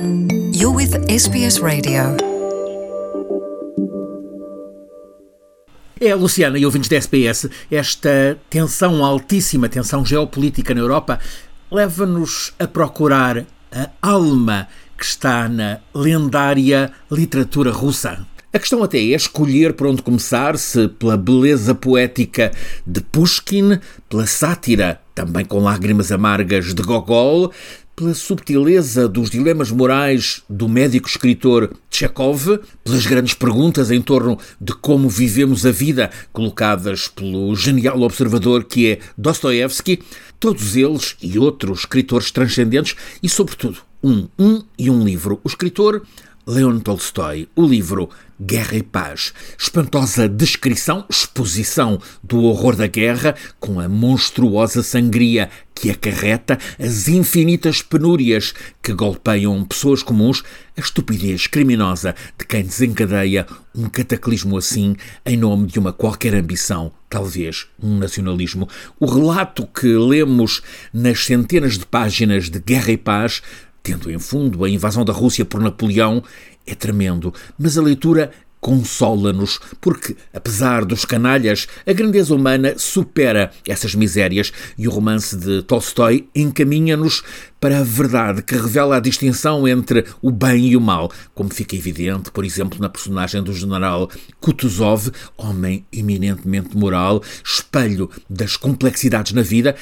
You're with SBS Radio. É, Luciana e ouvintes da SBS, esta tensão altíssima, tensão geopolítica na Europa, leva-nos a procurar a alma que está na lendária literatura russa. A questão até é escolher por onde começar, se pela beleza poética de Pushkin, pela sátira, também com lágrimas amargas, de Gogol, pela subtileza dos dilemas morais do médico escritor Chekhov, pelas grandes perguntas em torno de como vivemos a vida, colocadas pelo genial observador que é Dostoevsky, todos eles e outros escritores transcendentes e, sobretudo, um, um e um livro. O escritor Leon Tolstói, o livro Guerra e Paz. Espantosa descrição, exposição do horror da guerra, com a monstruosa sangria que acarreta, as infinitas penúrias que golpeiam pessoas comuns, a estupidez criminosa de quem desencadeia um cataclismo assim em nome de uma qualquer ambição, talvez um nacionalismo. O relato que lemos nas centenas de páginas de Guerra e Paz tendo em fundo a invasão da Rússia por Napoleão, é tremendo, mas a leitura consola-nos, porque, apesar dos canalhas, a grandeza humana supera essas misérias e o romance de Tolstói encaminha-nos para a verdade que revela a distinção entre o bem e o mal, como fica evidente, por exemplo, na personagem do general Kutuzov, homem eminentemente moral, espelho das complexidades na vida,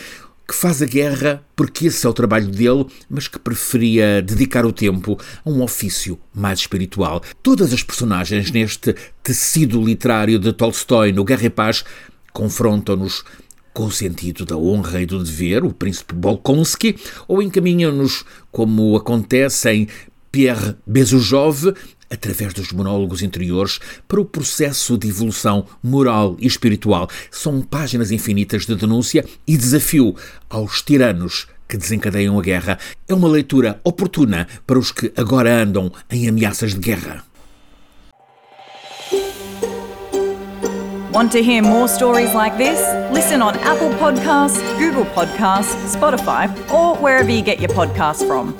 que faz a guerra porque esse é o trabalho dele, mas que preferia dedicar o tempo a um ofício mais espiritual. Todas as personagens neste tecido literário de Tolstói no Guerra e Paz confrontam-nos com o sentido da honra e do dever, o príncipe Bolkonsky, ou encaminham-nos, como acontece em Pierre Bezujov, através dos monólogos interiores, para o processo de evolução moral e espiritual. São páginas infinitas de denúncia e desafio aos tiranos que desencadeiam a guerra. É uma leitura oportuna para os que agora andam em ameaças de guerra. Want to hear more stories like this? Listen on Apple Podcasts, Google Podcasts, Spotify, or wherever you get your podcasts from.